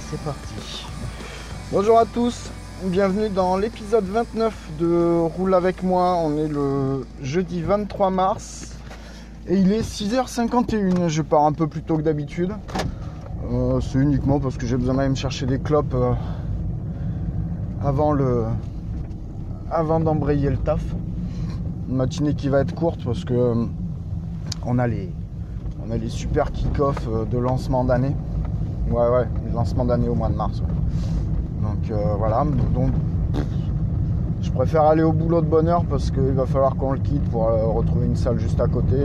C'est parti. Bonjour à tous, bienvenue dans l'épisode 29 de Roule avec moi. On est le jeudi 23 mars et il est 6h51. Je pars un peu plus tôt que d'habitude. Euh, c'est uniquement parce que j'ai besoin d'aller me chercher des clopes euh, avant le avant d'embrayer le taf. Une matinée qui va être courte parce que euh, on a les super kick-off euh, de lancement d'année. Ouais, ouais, lancement d'année au mois de mars. Donc euh, voilà, donc je préfère aller au boulot de bonne heure parce qu'il va falloir qu'on le quitte pour euh, retrouver une salle juste à côté,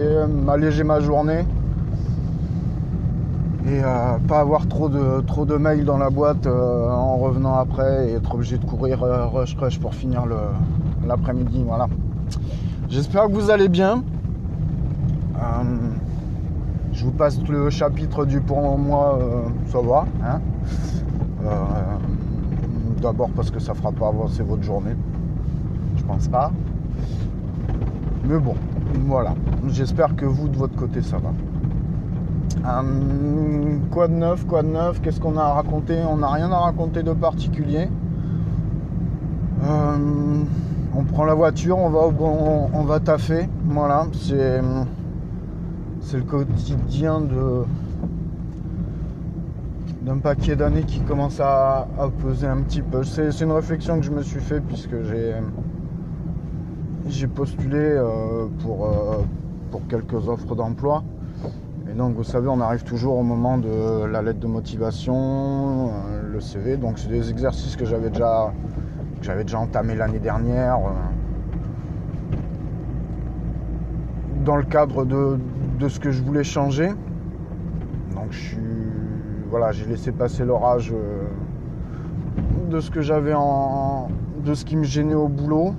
m'alléger ma journée et euh, pas avoir trop de, trop de mails dans la boîte en revenant après et être obligé de courir rush rush pour finir l'après-midi. Voilà. J'espère que vous allez bien. Je vous passe le chapitre du pour moi, euh, ça va. hein. Euh, D'abord parce que ça fera pas avancer votre journée. Je pense pas. Mais bon, voilà. J'espère que vous, de votre côté, ça va. Euh, quoi de neuf, quoi de neuf? Qu'est-ce qu'on a à raconter? On n'a rien à raconter de particulier. On prend la voiture, on va on va taffer. Voilà, c'est c'est le quotidien de d'un paquet d'années qui commence à, peser un petit peu. C'est une réflexion que je me suis fait puisque j'ai j'ai postulé euh, pour, euh, pour quelques offres d'emploi. Et donc vous savez, on arrive toujours au moment de la lettre de motivation, euh, le CV. Donc c'est des exercices que j'avais déjà que j'avais déjà l'année dernière. dans le cadre de, ce que je voulais changer. Donc je suis. Voilà, j'ai laissé passer l'orage euh, de ce que j'avais en. de ce qui me gênait au boulot.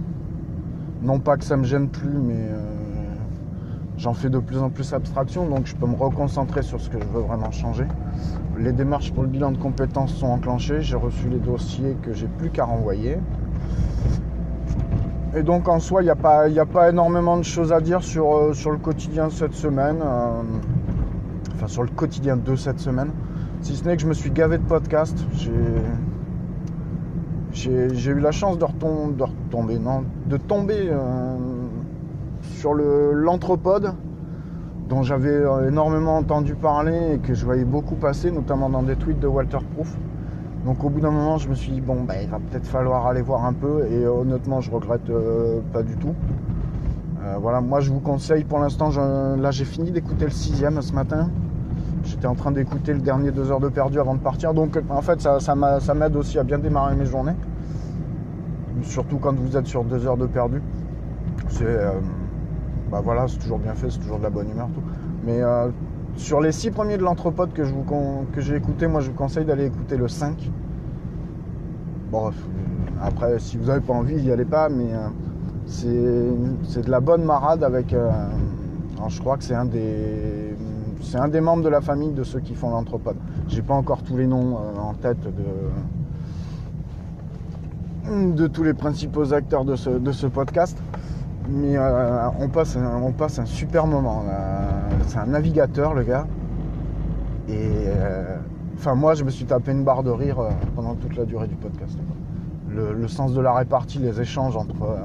Non pas que ça me gêne plus, mais euh, j'en fais de plus en plus abstraction, donc je peux me reconcentrer sur ce que je veux vraiment changer. Les démarches pour le bilan de compétences sont enclenchées, j'ai reçu les dossiers que j'ai plus qu'à renvoyer. Et donc en soi, il n'y a, pas- a pas énormément de choses à dire sur, euh, sur le quotidien cette semaine. euh, enfin sur le quotidien de cette semaine. Si ce n'est que je me suis gavé de podcasts. J'ai, eu la chance de, retom- de retomber, non, de tomber euh, sur l'anthropode dont j'avais énormément entendu parler et que je voyais beaucoup passer, notamment dans des tweets de Walter Proof. Donc au bout d'un moment, je me suis dit, bon, bah, il va peut-être falloir aller voir un peu. Et euh, honnêtement, je regrette euh, pas du tout. Euh, voilà, moi je vous conseille pour l'instant, là j'ai fini d'écouter le sixième ce matin. J'étais en train d'écouter le dernier deux heures de perdu avant de partir. Donc en fait, ça, ça m'a- ça m'aide aussi à bien démarrer mes journées. Surtout quand vous êtes sur deux heures de perdu. C'est bah voilà, c'est toujours bien fait, c'est toujours de la bonne humeur. Tout. Mais sur les six premiers de l'anthropode que, j'ai écouté, moi je vous conseille d'aller écouter le 5. Bon, euh, après, si vous n'avez pas envie, n'y allez pas, mais euh, c'est de la bonne marade avec. euh, je crois que c'est un des, c'est un des membres de la famille de ceux qui font l'anthropode. J'ai pas encore tous les noms en tête de, tous les principaux acteurs de ce podcast. Mais euh, on, passe un, super moment. C'est un navigateur, le gars. Et euh, enfin, moi, je me suis tapé une barre de rire euh, pendant toute la durée du podcast. Le, sens de la répartie, les échanges entre,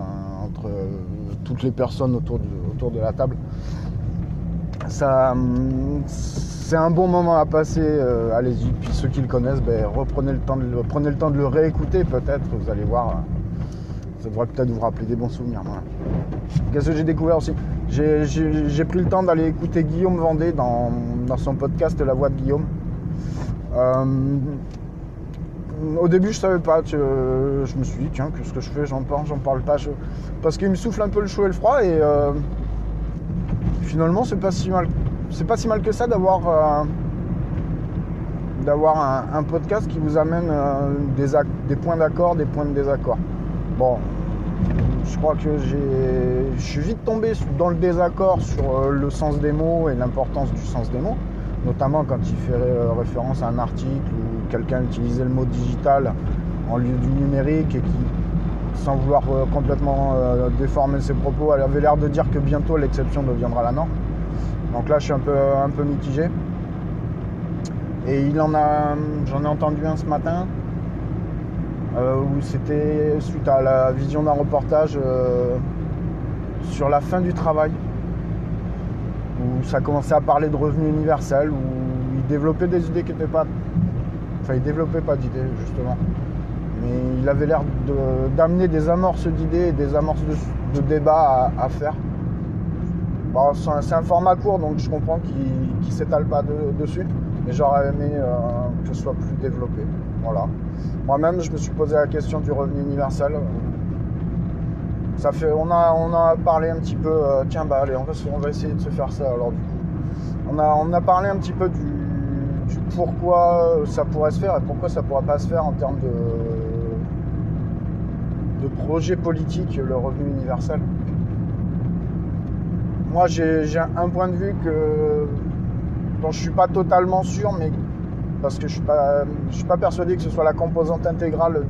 toutes les personnes autour, de la table. Ça, hum, c'est un bon moment à passer. Allez-y. Puis ceux qui le connaissent, ben, reprenez prenez le temps de le réécouter. Peut-être, vous allez voir. Euh, Ça devrait peut-être vous rappeler des bons souvenirs. Qu'est-ce que j'ai découvert aussi? J'ai- pris le temps d'aller écouter Guillaume Vendée dans, son podcast La Voix de Guillaume. Euh, au début, je savais pas. tu- je me suis dit, tiens, qu'est-ce que je fais? J'en parle, j'en parle pas. Parce qu'il me souffle un peu le chaud et le froid. Et euh, finalement, c'est pas si mal. C'est pas si mal que ça d'avoir euh, d'avoir un, podcast qui vous amène euh, des points d'accord, des points de désaccord. Bon, je crois que j'ai, je suis vite tombé dans le désaccord sur euh, le sens des mots et l'importance du sens des mots, notamment quand il fait euh, référence à un article où quelqu'un utilisait le mot digital en lieu du numérique et qui, sans vouloir euh, complètement déformer ses propos, avait l'air de dire que bientôt l'exception deviendra la norme. Donc là, je suis un peu, un peu mitigé. Et il en a, j'en ai entendu un ce matin où c'était suite à la vision d'un reportage euh, sur la fin du travail, où ça commençait à parler de revenu universel, où il développait des idées qui n'étaient pas. Enfin, il développait pas d'idées, justement. Mais il avait l'air d'amener des amorces d'idées et des amorces de, débats à, faire. Bon, c'est un, c'est un format court, donc je comprends qu'il ne s'étale pas de- dessus. Mais j'aurais aimé euh, que ce soit plus développé. Voilà. Moi-même, je me suis posé la question du revenu universel. Ça fait, on a, on a parlé un petit peu. euh, tiens, bah allez, on va, on va essayer de se faire ça. Alors du coup, on a, on a parlé un petit peu du, pourquoi ça pourrait se faire et pourquoi ça pourrait pas se faire en termes de, de projet politique, le revenu universel. Moi, j'ai un point de vue que dont je suis pas totalement sûr, mais parce que je suis pas, je suis pas persuadé que ce soit la composante intégrale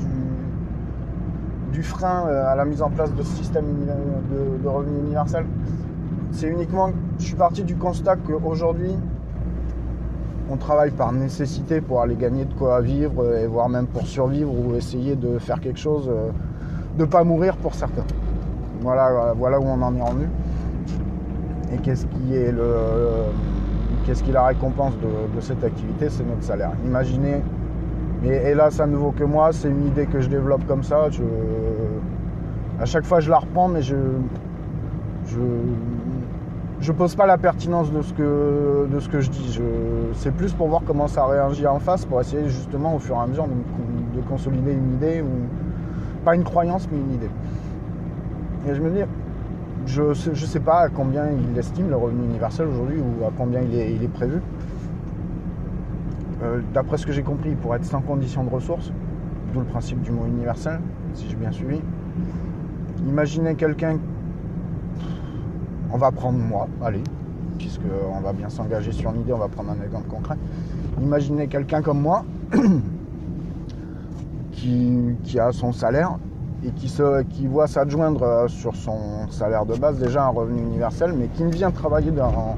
du, frein euh, à la mise en place de ce système de, de revenu universel. C'est uniquement, je suis parti du constat qu'aujourd'hui, on travaille par nécessité pour aller gagner de quoi vivre et voire même pour survivre ou essayer de faire quelque chose, euh, de pas mourir pour certains. Voilà, voilà où on en est revenu. Et qu'est-ce qui est le, qu'est-ce qui la récompense de, cette activité C'est notre salaire. Imaginez, mais hélas, ça ne vaut que moi, c'est une idée que je développe comme ça. À chaque fois, je la reprends, mais je, je, je pose pas la pertinence de ce que, de ce que je dis. C'est plus pour voir comment ça réagit en face, pour essayer justement au fur et à mesure de, de consolider une idée ou pas une croyance, mais une idée. Et je me dis, je ne sais, pas à combien il estime le revenu universel aujourd'hui ou à combien il est, prévu. Euh, D'après ce que j'ai compris, il pourrait être sans condition de ressources, d'où le principe du mot universel, si j'ai bien suivi. Imaginez quelqu'un, on va prendre moi, allez, puisqu'on va bien s'engager sur une idée, on va prendre un exemple concret. Imaginez quelqu'un comme moi qui a son salaire et qui, voit s'adjoindre euh, sur son salaire de base déjà un revenu universel, mais qui ne vient travailler dans,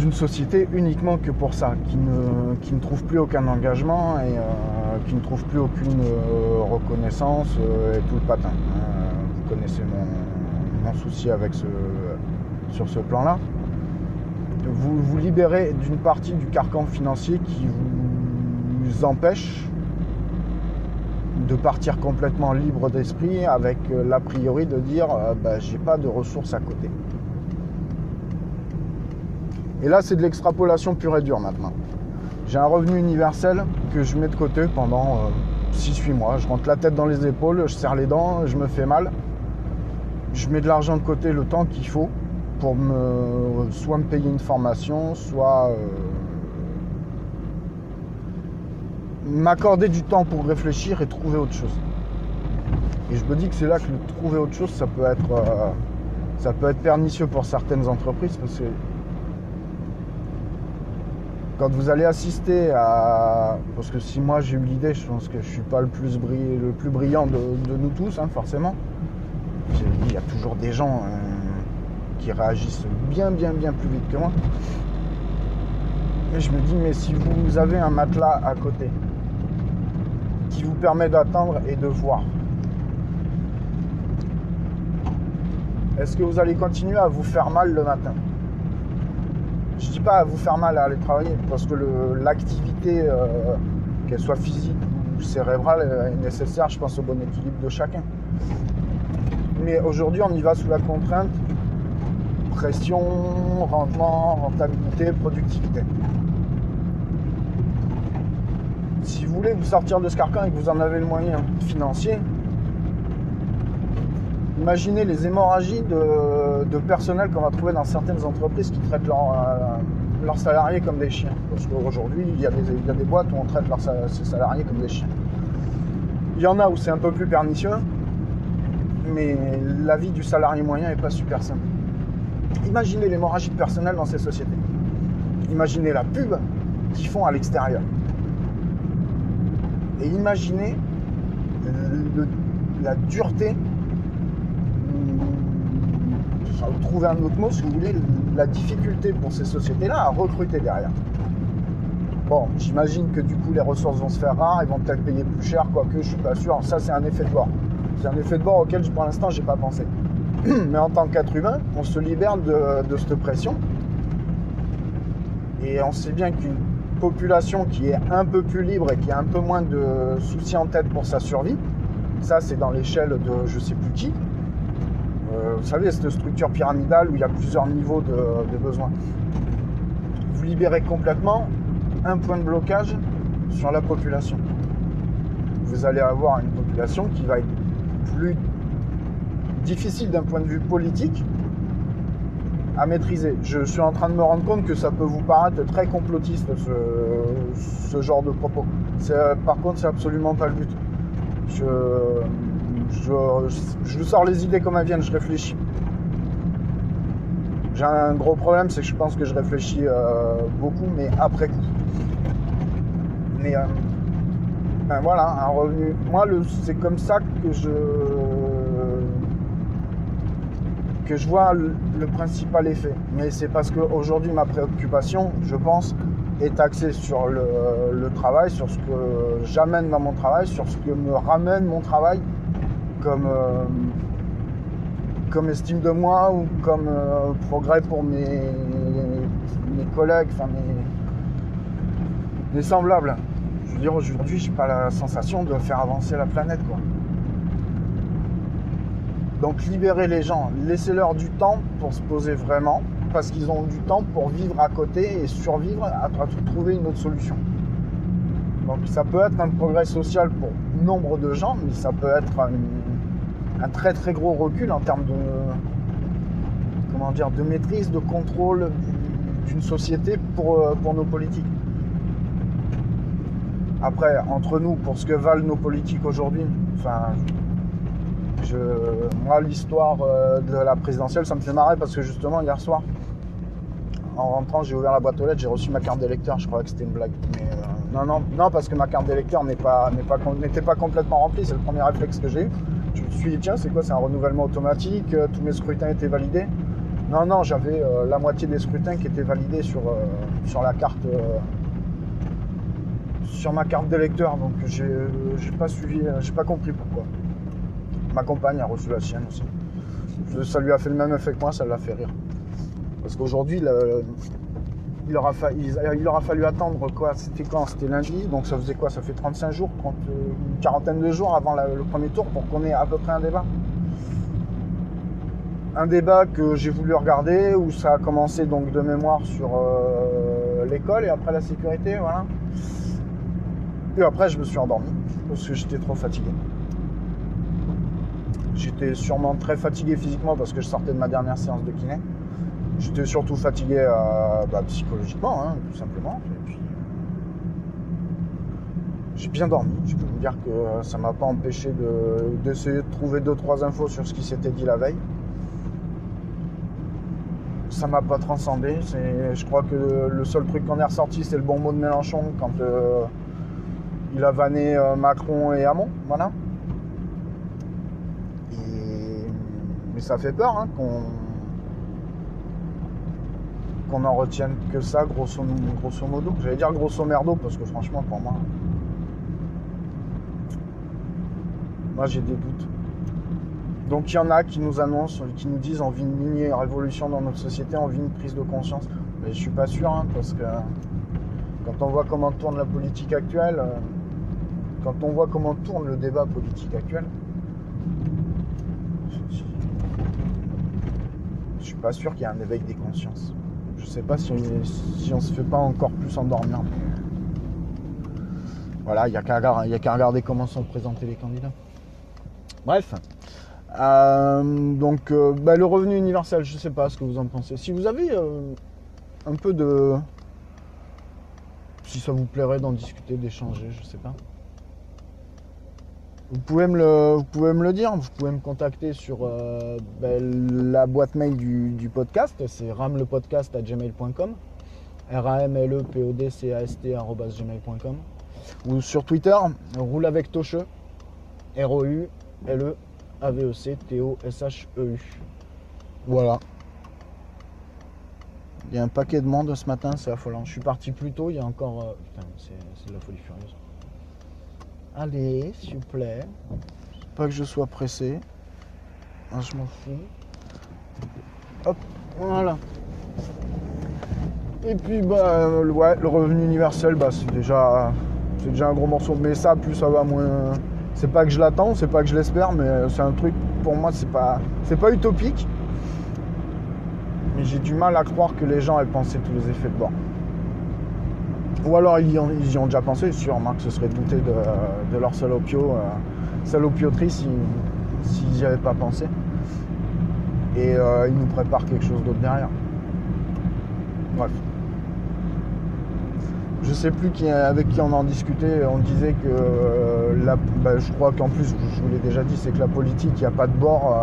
une société uniquement que pour ça, qui ne, trouve plus aucun engagement et euh, qui ne trouve plus aucune euh, reconnaissance et tout le patin. Vous connaissez mon, souci avec sur ce plan-là. Vous vous libérez d'une partie du carcan financier qui vous empêche de partir complètement libre d'esprit avec euh, l'a priori de dire euh, bah, j'ai pas de ressources à côté. Et là c'est de l'extrapolation pure et dure maintenant. J'ai un revenu universel que je mets de côté pendant 6-8 mois. Je rentre la tête dans les épaules, je serre les dents, je me fais mal. Je mets de l'argent de côté le temps qu'il faut pour me soit me payer une formation, soit euh, m'accorder du temps pour réfléchir et trouver autre chose. Et je me dis que c'est là que le trouver autre chose, ça peut être, euh, ça peut être pernicieux pour certaines entreprises parce que quand vous allez assister à. Parce que si moi j'ai eu l'idée, je pense que je suis pas le plus, brillant de, nous tous, hein, forcément. Il y a toujours des gens euh, qui réagissent bien, bien, bien plus vite que moi. Et je me dis, mais si vous avez un matelas à côté qui vous permet d'attendre et de voir, est-ce que vous allez continuer à vous faire mal le matin? Je dis pas à vous faire mal à aller travailler, parce que l'activité, euh, qu'elle soit physique ou cérébrale, est nécessaire, je pense, au bon équilibre de chacun. Mais aujourd'hui, on y va sous la contrainte pression, rendement, rentabilité, productivité. Si vous voulez vous sortir de ce carcan et que vous en avez le moyen financier, imaginez les hémorragies de, personnel qu'on va trouver dans certaines entreprises qui traitent leurs euh, leurs salariés comme des chiens. Parce qu'aujourd'hui, il y, a des- boîtes où on traite leurs ses salariés comme des chiens. Il y en a où c'est un peu plus pernicieux, mais la vie du salarié moyen n'est pas super simple. Imaginez l'hémorragie de personnel dans ces sociétés. Imaginez la pub qu'ils font à l'extérieur. Et imaginez le- la dureté, enfin, vous trouvez un autre mot si vous voulez, la difficulté pour ces sociétés-là à recruter derrière. Bon, j'imagine que du coup les ressources vont se faire rares, ils vont peut-être payer plus cher, quoique je suis pas sûr. Ça c'est un effet de bord. C'est un effet de bord auquel pour l'instant j'ai pas pensé. Mais en tant qu'être humain, on se libère de cette pression. Et on sait bien qu'une population qui est un peu plus libre et qui a un peu moins de soucis en tête pour sa survie, ça c'est dans l'échelle de je sais plus qui. Euh, vous savez, cette structure pyramidale où il y a plusieurs niveaux de, de besoins. Vous libérez complètement un point de blocage sur la population. Vous allez avoir une population qui va être plus difficile d'un point de vue politique à maîtriser. Je suis en train de me rendre compte que ça peut vous paraître très complotiste ce, genre de propos. C'est- Par contre, c'est absolument pas le but. Je, je, je vous sors les idées comme elles viennent, je réfléchis. J'ai un gros problème, c'est que je pense que je réfléchis euh, beaucoup, mais après coup. Mais euh, ben voilà, un revenu. Moi, c'est comme ça que je que je vois le, principal effet. Mais c'est parce qu'aujourd'hui, ma préoccupation, je pense, est axée sur le, le travail, sur ce que j'amène dans mon travail, sur ce que me ramène mon travail comme, euh, comme estime de moi ou comme euh, progrès pour mes, mes collègues, enfin mes, mes semblables. Je veux dire, aujourd'hui, j'ai pas la sensation de faire avancer la planète, quoi. Donc libérez les gens, laissez-leur du temps pour se poser vraiment, parce qu'ils ont du temps pour vivre à côté et survivre à, trouver une autre solution. Donc ça peut être un progrès social pour nombre de gens, mais ça peut être un, un très très gros recul en termes de comment dire de maîtrise, de contrôle d'une société pour, euh, pour nos politiques. Après, entre nous, pour ce que valent nos politiques aujourd'hui, enfin, moi, l'histoire euh, de la présidentielle, ça me fait marrer parce que justement, hier soir, en rentrant, j'ai ouvert la boîte aux lettres, j'ai reçu ma carte d'électeur. Je croyais que c'était une blague. Euh, non, non, non, parce que ma carte d'électeur n'était pas complètement remplie. C'est le premier réflexe que j'ai eu. Je me suis dit, tiens, c'est quoi C'est un renouvellement automatique euh, Tous mes scrutins étaient validés Non, non, j'avais la moitié des scrutins qui étaient validés sur, sur la carte. sur ma carte d'électeur, donc j'ai pas suivi, j'ai pas compris pourquoi. Ma compagne a reçu la sienne aussi. Ça lui a fait le même effet que moi, ça l'a fait rire. Parce qu'aujourd'hui, le- il, aura fallu attendre quoi C'était quand? C'était lundi, donc ça faisait quoi? Ça fait 35 jours, 30, euh, une quarantaine de jours avant le premier tour pour qu'on ait à peu près un débat. Un débat que j'ai voulu regarder, où ça a commencé donc de mémoire sur euh, l'école et après la sécurité, voilà. Et après, je me suis endormi parce que j'étais trop fatigué. J'étais sûrement très fatigué physiquement parce que je sortais de ma dernière séance de kiné. J'étais surtout fatigué euh, bah, psychologiquement, hein, tout simplement. J'ai bien dormi. Je peux vous dire que ça m'a pas empêché de- d'essayer de, trouver deux trois infos sur ce qui s'était dit la veille. ça m'a pas transcendé. Je crois que le seul truc qu'on est ressorti, c'est le bon mot de Mélenchon quand euh, il a vanné euh, Macron et Hamon. Voilà. Et- ça fait peur hein, qu'on qu'on n'en retienne que ça, grosso, grosso modo. J'allais dire grosso merdo, parce que franchement, pour moi, moi j'ai des doutes. Donc il y en a qui nous annoncent, qui nous disent on vit une mini révolution dans notre société, on vit une prise de conscience. Mais je suis pas sûr, hein, parce que quand on voit comment tourne la politique actuelle, euh, quand on voit comment tourne le débat politique actuel, je- je- je suis pas sûr qu'il y ait un éveil des consciences. Je sais pas si on, se fait pas encore plus endormir. Voilà, il n'y a qu'à regarder, comment sont présentés les candidats. Bref. Euh, donc, euh, bah, le revenu universel, je sais pas ce que vous en pensez. Si vous avez euh, un peu de. Si ça vous plairait d'en discuter, d'échanger, je sais pas. Vous pouvez me le, vous pouvez me le dire, vous pouvez me contacter sur euh, ben, la boîte mail du, podcast, c'est ramlepodcast.gmail.com r a m l e p o d c a s t gmail.com ou sur Twitter, roule avec Tocheux, R O U L E A V E C T O S H E U. Voilà. Il y a un paquet de monde ce matin, c'est affolant. Je suis parti plus tôt, il y a encore. euh, Putain, c'est de la folie furieuse. Allez, s'il vous plaît. Pas que je sois pressé. Ah, je m'en fous. Hop, voilà. Et puis bah euh, ouais, le revenu universel, bah c'est déjà c'est déjà un gros morceau. Mais ça, plus ça va moins. C'est pas que je l'attends, c'est pas que je l'espère, mais euh, c'est un truc pour moi c'est pas c'est pas utopique. Mais j'ai du mal à croire que les gens aient pensé tous les effets de bord. Ou alors ils y ont, ils y ont déjà pensé, sûrement que ce serait douté de, leur salopio, euh, salopioterie si- s'ils n'y avaient pas pensé. Et euh, ils nous préparent quelque chose d'autre derrière. Bref. Je sais plus qui, avec qui on en discutait, on disait que euh, bah, je crois qu'en plus, je vous l'ai déjà dit, c'est que la politique, il n'y a pas de bord.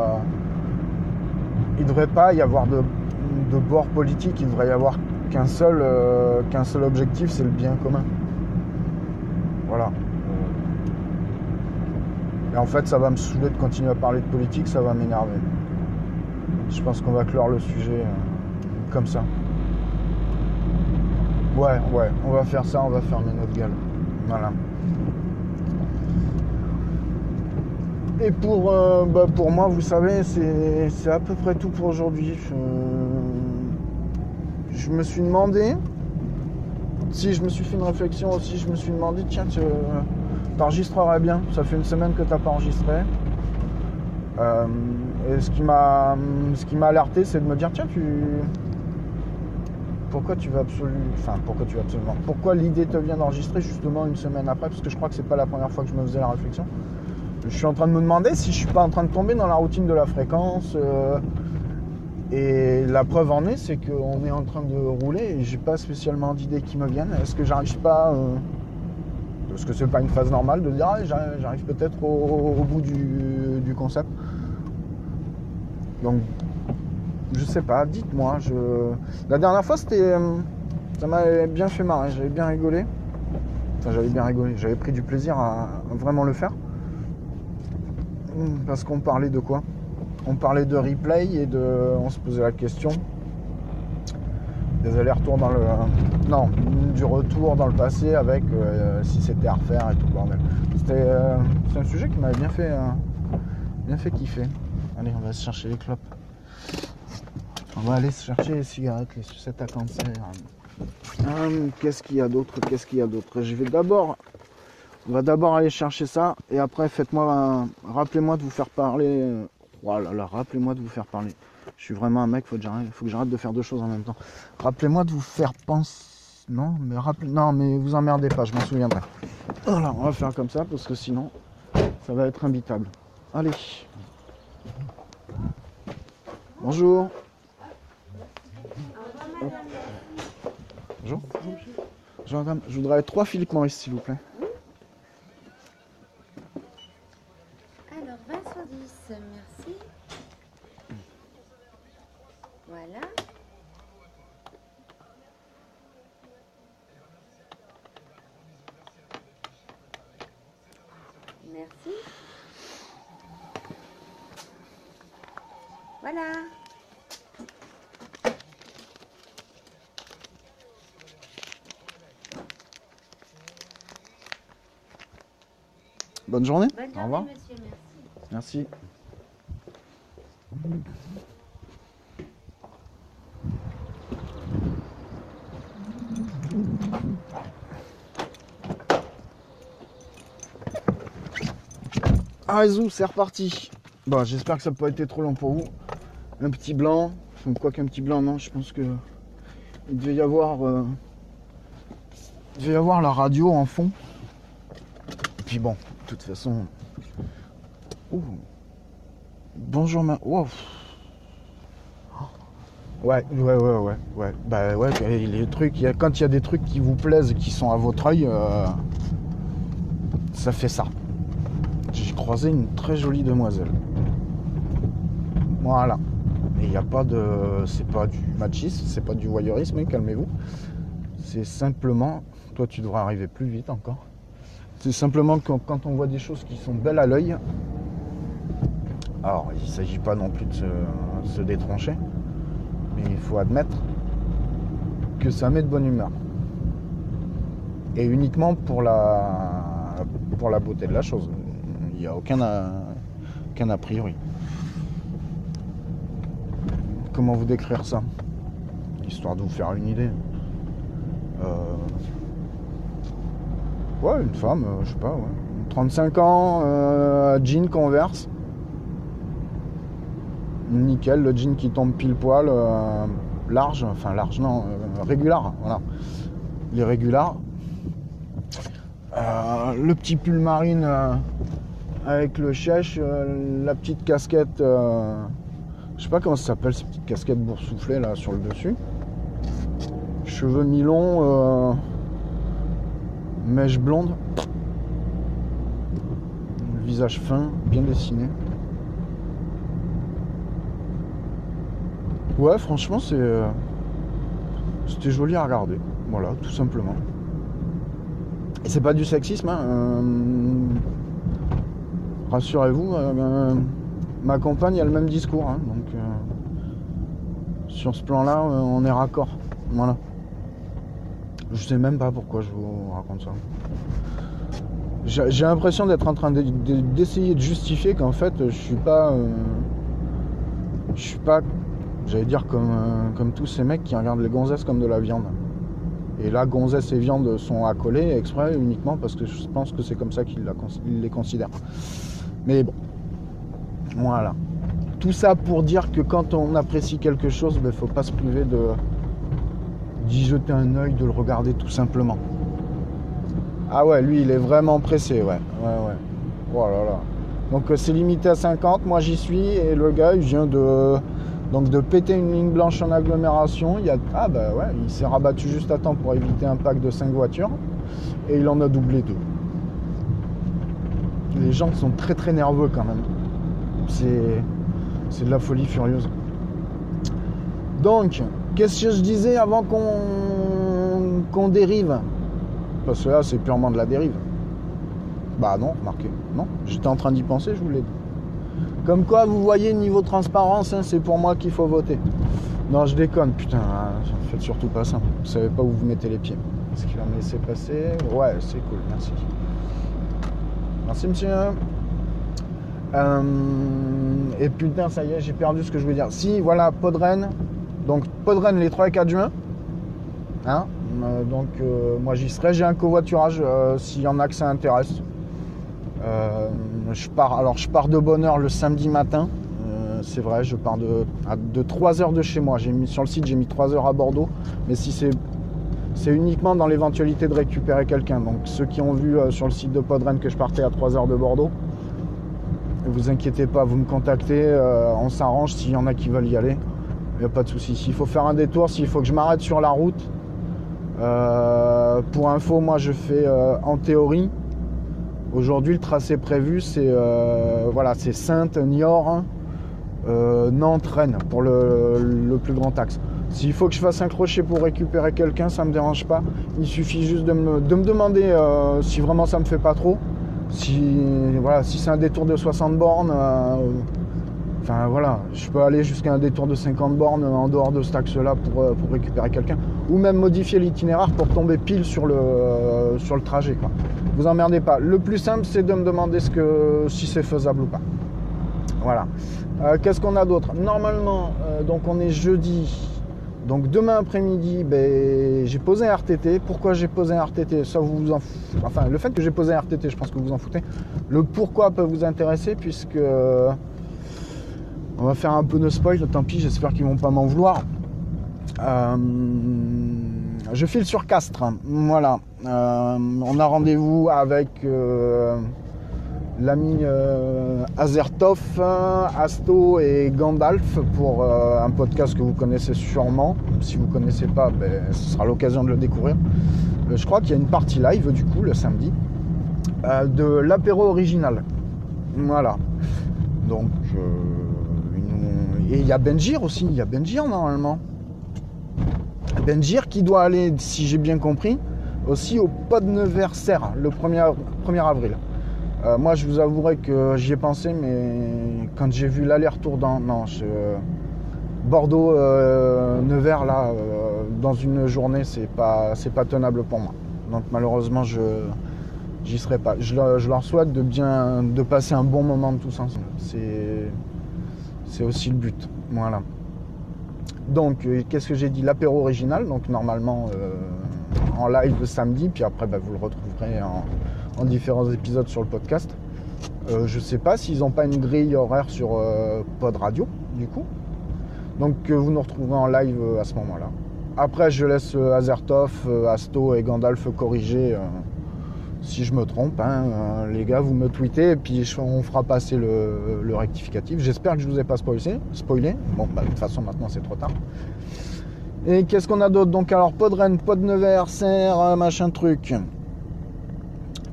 il ne devrait pas y avoir de bord politique, il devrait y avoir qu'un seul, euh, qu'un seul objectif, c'est le bien commun. Voilà. Et en fait, ça va me saouler de continuer à parler de politique, ça va m'énerver. Je pense qu'on va clore le sujet euh, comme ça. Ouais, ouais, on va faire ça, on va fermer notre gueule. Voilà. Et pour, euh, bah, pour moi, vous savez, c'est à peu près tout pour aujourd'hui. Je me suis demandé, si je me suis fait une réflexion aussi, je me suis demandé, tiens, tu enregistrerais bien. Ça fait une semaine que tu n'as pas enregistré. Euh, et ce qui m'a ce alerté, c'est de me dire, tiens, tu. Pourquoi tu vas absolument. Enfin, pourquoi tu vas absolument. Pourquoi l'idée te vient d'enregistrer justement une semaine après? Parce que je crois que c'est pas la première fois que je me faisais la réflexion. Je suis en train de me demander si je suis pas en train de tomber dans la routine de la fréquence. euh, et la preuve en est, c'est qu'on est en train de rouler et j'ai pas spécialement d'idées qui me viennent. Est-ce que j'arrive pas. euh, Parce que c'est pas une phase normale de dire ah, j'arrive peut-être au, bout du, concept. Donc, je sais pas, dites-moi. La dernière fois, c'était. euh, Ça m'avait bien fait marrer, j'avais bien rigolé. Enfin, j'avais bien rigolé, j'avais pris du plaisir à vraiment le faire. Parce qu'on parlait de quoi? On parlait de replay et de. On se posait la question des allers-retours dans le. Non, du retour dans le passé avec euh, si c'était à refaire et tout le bordel. C'était. euh, C'est un sujet qui m'avait bien fait. euh, bien fait kiffer. Allez, on va se chercher les clopes. On va aller se chercher les cigarettes, les sucettes à cancer. Hum, Qu'est-ce qu'il y a d'autre Qu'est-ce qu'il y a d'autre? Je vais d'abord on va d'abord aller chercher ça et après faites-moi rappelez-moi de vous faire parler. Oh là là, rappelez-moi de vous faire parler. Je suis vraiment un mec, faut que j'arrête, faut que j'arrête de faire deux choses en même temps. Rappelez-moi de vous faire penser. Non, mais rappelez. Non, mais vous emmerdez pas, je m'en souviendrai. Voilà, on va faire comme ça parce que sinon ça va être imbitable. Allez. Bonjour. Bonjour. Bonjour madame, je voudrais trois Philippe Maurice s'il vous plaît. Alors, 20 sur 10, merci. Voilà. Merci. Voilà. Bonne journée. Bonne Au revoir. monsieur. Merci. Merci. Ah, c'est reparti. Bon, j'espère que ça n'a pas été trop long pour vous. Un petit blanc. Enfin, quoi qu'un petit blanc, non, je pense que il devait y avoir. euh, Il devait y avoir la radio en fond. Et puis bon, toute façon. Bonjour ma. Wow. Ouais, ouais, ouais, ouais, ouais. Bah ouais, les trucs, y a- quand il y a des trucs qui vous plaisent, qui sont à votre œil, euh, ça fait ça. J'ai croisé une très jolie demoiselle. Voilà. Et il n'y a pas de. C'est pas du machisme, c'est pas du voyeurisme, hein, calmez-vous. C'est simplement. Toi, tu devras arriver plus vite encore. C'est simplement que quand on voit des choses qui sont belles à l'œil, alors il ne s'agit pas non plus de se, détrancher, mais il faut admettre que ça met de bonne humeur. Et uniquement pour la, pour la beauté de la chose. Il n'y a aucun a, aucun a priori. Comment vous décrire ça? Histoire de vous faire une idée. Euh, Une femme, euh, je sais pas, ouais. 35 ans, euh, jean converse. Nickel, le jean qui tombe pile poil, euh, large, enfin large, non, euh, régular, voilà. Les. Euh, le petit pull marine avec le chèche, la petite casquette, je sais pas comment ça s'appelle, cette petite casquette boursouflée là sur le dessus. Cheveux mi-longs, mèche blonde. Visage fin, bien dessiné. Ouais, franchement, c'est. euh, C'était joli à regarder. Voilà, tout simplement. Et c'est pas du sexisme, hein. euh, Rassurez-vous, euh, ma compagne a le même discours, hein, donc. Sur ce plan-là, on est raccord. Voilà. Je sais même pas pourquoi je vous raconte ça. J'ai l'impression d'être en train de- de- d'essayer de justifier qu'en fait je suis pas. euh, je suis pas. J'allais dire comme, euh, comme tous ces mecs qui regardent les gonzesses comme de la viande. Et là, gonzesses et viande sont accolés exprès uniquement parce que je pense que c'est comme ça qu'ils les considèrent. Mais bon. Voilà. Tout ça pour dire que quand on apprécie quelque chose, il ne faut pas se priver de d'y jeter un œil, de le regarder tout simplement. Ah ouais, lui il est vraiment pressé, ouais. Ouais, ouais. Oh là là. Donc euh, c'est limité à 50, moi j'y suis, et le gars il vient de, donc, de péter une ligne blanche en agglomération. Il y a, ah bah ouais, il s'est rabattu juste à temps pour éviter un pack de 5 voitures, et il en a doublé deux. Les gens sont très très nerveux quand même. C'est, c'est de la folie furieuse. Donc, qu'est-ce que je disais avant qu'on dérive? Parce que là, c'est purement de la dérive. Bah non, remarquez. Non, j'étais en train d'y penser, je vous l'ai dit. Comme quoi, vous voyez, niveau transparence, hein, c'est pour moi qu'il faut voter. Non, je déconne, putain, faites surtout pas ça. Vous savez pas où vous mettez les pieds. Est-ce qu'il va me laisser passer? Ouais, c'est cool, merci. Merci, monsieur. Euh, et putain, ça y est, j'ai perdu ce que je voulais dire. Si, voilà, Podren. Donc, Podren les 3 et 4 juin. Hein Euh, donc, euh, moi, j'y serai. J'ai un covoiturage euh, s'il y en a que ça intéresse. Je pars, alors, je pars de bonne heure le samedi matin. C'est vrai, je pars de, à- de 3 heures de chez moi. J'ai mis, sur le site, j'ai mis 3 heures à Bordeaux. Mais si c'est c'est uniquement dans l'éventualité de récupérer quelqu'un. Donc ceux qui ont vu sur le site de Podren que je partais à 3 heures de Bordeaux, ne vous inquiétez pas, vous me contactez, on s'arrange s'il y en a qui veulent y aller. Il n'y a pas de souci. S'il faut faire un détour, s'il faut que je m'arrête sur la route, euh, pour info, moi je fais euh, en théorie. Aujourd'hui, le tracé prévu, c'est euh, voilà, c'est Sainte, Niort, euh, Nantes, Rennes pour le, plus grand axe. S'il faut que je fasse un crochet pour récupérer quelqu'un, ça me dérange pas. Il suffit juste de me, de me demander si vraiment ça me fait pas trop. Si, voilà, si c'est un détour de 60 bornes, enfin voilà, je peux aller jusqu'à un détour de 50 bornes en dehors de cet axe-là pour, euh, pour récupérer quelqu'un. Ou même modifier l'itinéraire pour tomber pile sur le, euh, sur le trajet. Quoi. Vous emmerdez pas. Le plus simple, c'est de me demander ce que, si c'est faisable ou pas. Voilà. Euh, Qu'est-ce qu'on a d'autre? Normalement, donc on est jeudi. Donc demain après-midi, ben, j'ai posé un RTT. Pourquoi j'ai posé un RTT Ça vous en. Enfin, le fait que j'ai posé un RTT, je pense que vous en foutez. Le pourquoi peut vous intéresser puisque on va faire un peu de spoil. Tant pis, j'espère qu'ils vont pas m'en vouloir. Euh, je file sur Castres. Voilà. Euh, on a rendez-vous avec euh, l'ami Azertov, Asto et Gandalf pour un podcast que vous connaissez sûrement. Si vous ne connaissez pas, ben, ce sera l'occasion de le découvrir. Je crois qu'il y a une partie live du coup le samedi de l'apéro original. Voilà. Donc, et il y a Benjir aussi. Il y a Benjir normalement. Benjir qui doit aller, si j'ai bien compris, aussi au pod Nevers-Serre le 1er, 1er avril. Euh, moi, je vous avouerai que j'y ai pensé, mais quand j'ai vu l'aller-retour dans. Non, Bordeaux-Nevers, là, euh, dans une journée, c'est pas, pas tenable pour moi. Donc, malheureusement, je j'y serai pas. Je, leur- je leur souhaite de bien. de passer un bon moment tous ensemble. C'est. C'est aussi le but. Voilà. Donc, euh, qu'est-ce que j'ai dit? L'apéro original, donc normalement euh, en live le samedi, puis après bah, vous le retrouverez en, en différents épisodes sur le podcast. Euh, je sais pas s'ils n'ont pas une grille horaire sur Pod Radio, du coup. Donc vous nous retrouverez en live à ce moment-là. Après, je laisse Azertov, Asto et Gandalf corriger si je me trompe. hein. Euh, les gars, vous me tweetez et puis on fera passer le, rectificatif. J'espère que je vous ai pas spoilé. spoilé. Bon, bah, de toute façon, maintenant c'est trop tard. Et qu'est-ce qu'on a d'autre? Donc, alors, pod Rennes, pod Nevers, serre, euh, machin truc.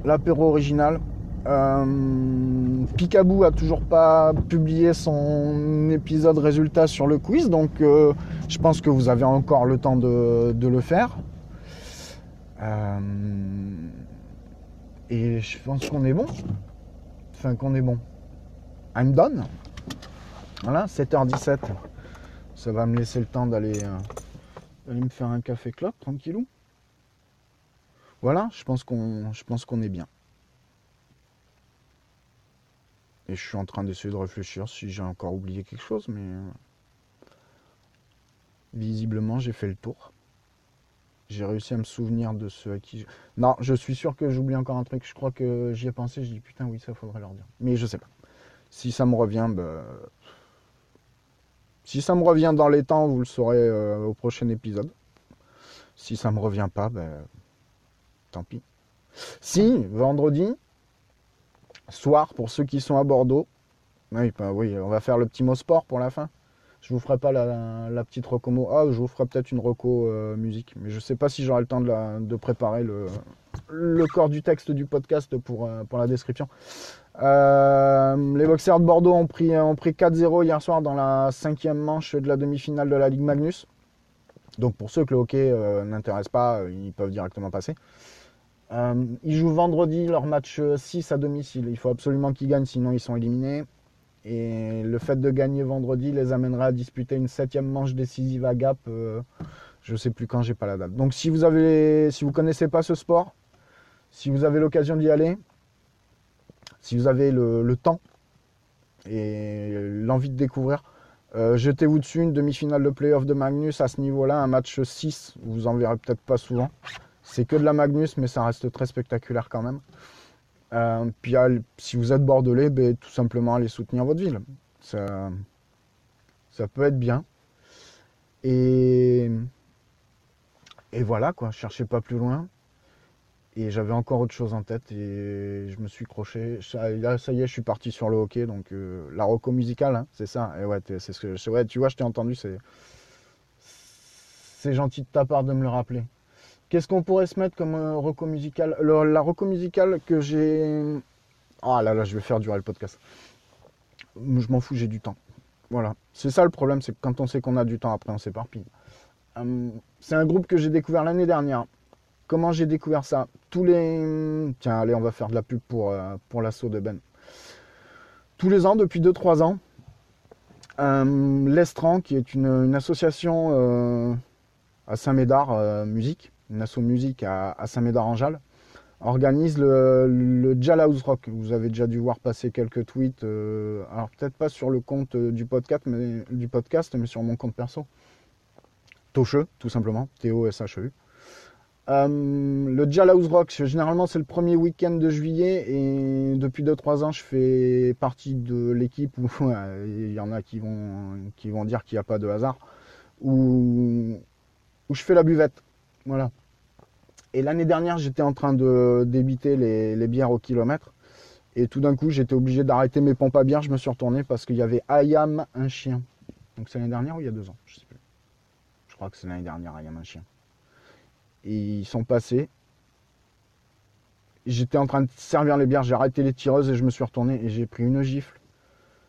L'apéro original. Euh, Picaboo a toujours pas publié son épisode résultat sur le quiz, donc euh, je pense que vous avez encore le temps de, de le faire. Euh, et je pense qu'on est bon. Enfin, qu'on est bon. I'm done. Voilà, 7h17. Ça va me laisser le temps d'aller euh, me faire un café clope, tranquillou. Voilà, je pense qu'on je pense qu'on est bien. Et je suis en train d'essayer de réfléchir si j'ai encore oublié quelque chose, mais euh, visiblement j'ai fait le tour. J'ai réussi à me souvenir de ceux à qui. je- Non, je suis sûr que j'oublie encore un truc. Je crois que j'y ai pensé. Je dis putain, oui, ça faudrait leur dire. Mais je sais pas. Si ça me revient, bah, si ça me revient dans les temps, vous le saurez euh, au prochain épisode. Si ça me revient pas, ben, tant pis. Si, vendredi, soir, pour ceux qui sont à Bordeaux, oui, bah oui, on va faire le petit mot sport pour la fin. Je vous ferai pas la, petite recomo. Ah, je vous ferai peut-être une reco euh, musique, mais je sais pas si j'aurai le temps de, préparer le, corps du texte du podcast pour, euh, la description. Euh, les boxeurs de Bordeaux ont pris, ont pris 4-0 hier soir dans la cinquième manche de la demi-finale de la Ligue Magnus. Donc pour ceux que le hockey n'intéresse pas, ils peuvent directement passer. Ils jouent vendredi leur match 6 à domicile. Il faut absolument qu'ils gagnent, sinon ils sont éliminés. Et le fait de gagner vendredi les amènera à disputer une septième manche décisive à Gap. euh, je sais plus quand, j'ai pas la date. Donc si vous avez, si vous connaissez pas ce sport, si vous avez l'occasion d'y aller, si vous avez le, le temps et l'envie de découvrir, euh, jetez-vous dessus une demi-finale de playoff de Magnus à ce niveau-là, un match 6, vous en verrez peut-être pas souvent. C'est que de la Magnus, mais ça reste très spectaculaire quand même. Euh, puis si vous êtes bordelais, ben, tout simplement allez soutenir votre ville. Ça, peut être bien. Et, et voilà quoi, cherchez pas plus loin. Et j'avais encore autre chose en tête et je me suis croché. Ça, là, ça y est, je suis parti sur le hockey. Donc euh, la roco musicale, hein, c'est ça. Et ouais, c'est ouais, tu vois, je t'ai entendu. C'est gentil de ta part de me le rappeler. Qu'est-ce qu'on pourrait se mettre comme roco musicale Le- La roco musicale que j'ai. Ah là là, je vais faire durer le podcast. Je m'en fous, j'ai du temps. Voilà. C'est ça le problème, c'est que quand on sait qu'on a du temps, après on s'éparpille. Hum, c'est un groupe que j'ai découvert l'année dernière. comment j'ai découvert ça? Tous les. Tiens, allez, on va faire de la pub pour, euh, l'assaut de Ben. Tous les ans, depuis 2-3 ans, euh, l'Estran, qui est une, une association euh, à Saint-Médard euh, Musique, une asso musique à, Saint-Médard-en-Jalles, organise le, le Rock. Vous avez déjà dû voir passer quelques tweets, euh, alors peut-être pas sur le compte euh, du podcast, mais, sur mon compte perso. Tocheux, tout simplement, T-O-S-H-E-U. Euh, le Jal House Rock, généralement c'est le premier week-end de juillet et depuis 2-3 ans je fais partie de l'équipe où il y en a qui vont, dire qu'il n'y a pas de hasard, où je fais la buvette. Voilà. Et l'année dernière j'étais en train de débiter les, bières au kilomètre et tout d'un coup j'étais obligé d'arrêter mes pompes à bière, je me suis retourné parce qu'il y avait Ayam un chien. Donc c'est l'année dernière ou il y a deux ans? Je sais plus. Je crois que c'est l'année dernière Ayam un chien ils sont passés. J'étais en train de servir les bières, j'ai arrêté les tireuses et je me suis retourné et j'ai pris une gifle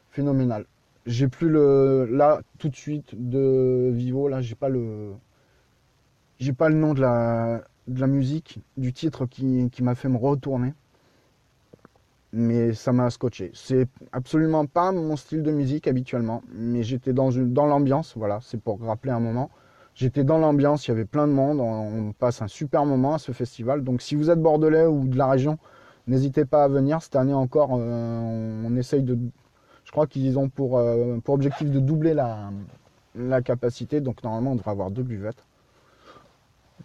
phénoménale. J'ai plus le là tout de suite de Vivo, là j'ai pas le j'ai pas le nom de la musique, du titre qui, m'a fait me retourner. Mais ça m'a scotché. C'est absolument pas mon style de musique habituellement, mais j'étais dans l'ambiance, voilà, c'est pour rappeler un moment. J'étais dans l'ambiance, il y avait plein de monde, on passe un super moment à ce festival. Donc si vous êtes bordelais ou de la région, n'hésitez pas à venir. Cette année encore, euh, on essaye de... Je crois qu'ils ont pour, euh, pour objectif de doubler la, la capacité. Donc normalement, on devrait avoir deux buvettes.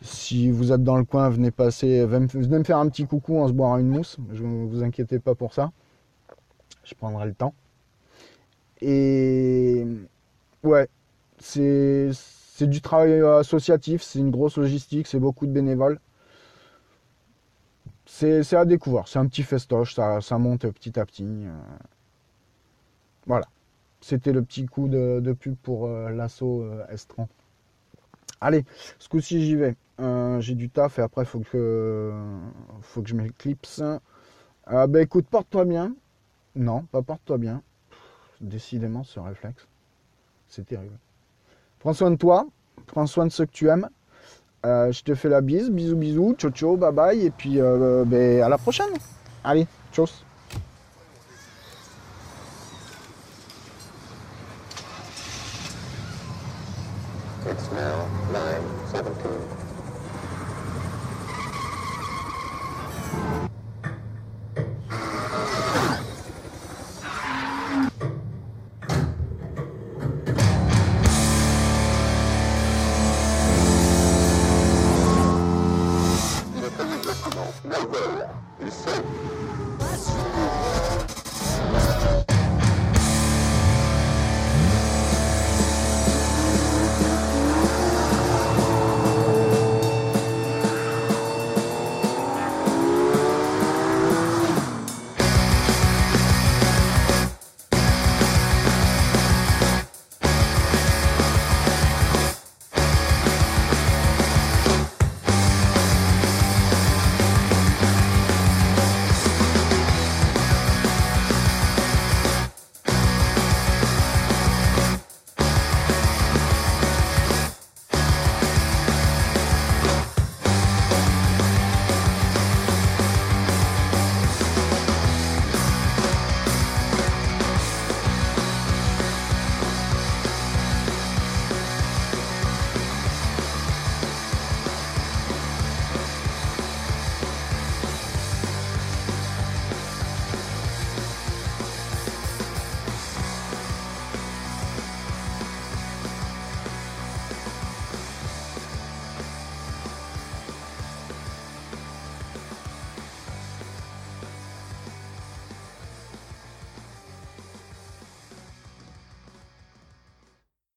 Si vous êtes dans le coin, venez passer, venez me faire un petit coucou, on se boira une mousse. Je ne vous inquiétez pas pour ça. Je prendrai le temps. Et ouais, c'est du travail euh, associatif, c'est une grosse logistique, c'est beaucoup de bénévoles. C'est à découvrir, c'est un petit festoche, ça, ça monte petit à petit. euh. Voilà, c'était le petit coup de, de pub pour euh, l'assaut Estran. Allez, ce coup-ci j'y vais. Euh, J'ai du taf et après faut que, faut que je m'éclipse. Euh, bah écoute, porte-toi bien. Non, pas porte-toi bien. Décidément ce réflexe, c'est terrible. Prends soin de toi, prends soin de ceux que tu aimes. Euh, je te fais la bise, bisous bisous, ciao ciao, bye bye, et puis euh, ben, à la prochaine. Allez, tchuss.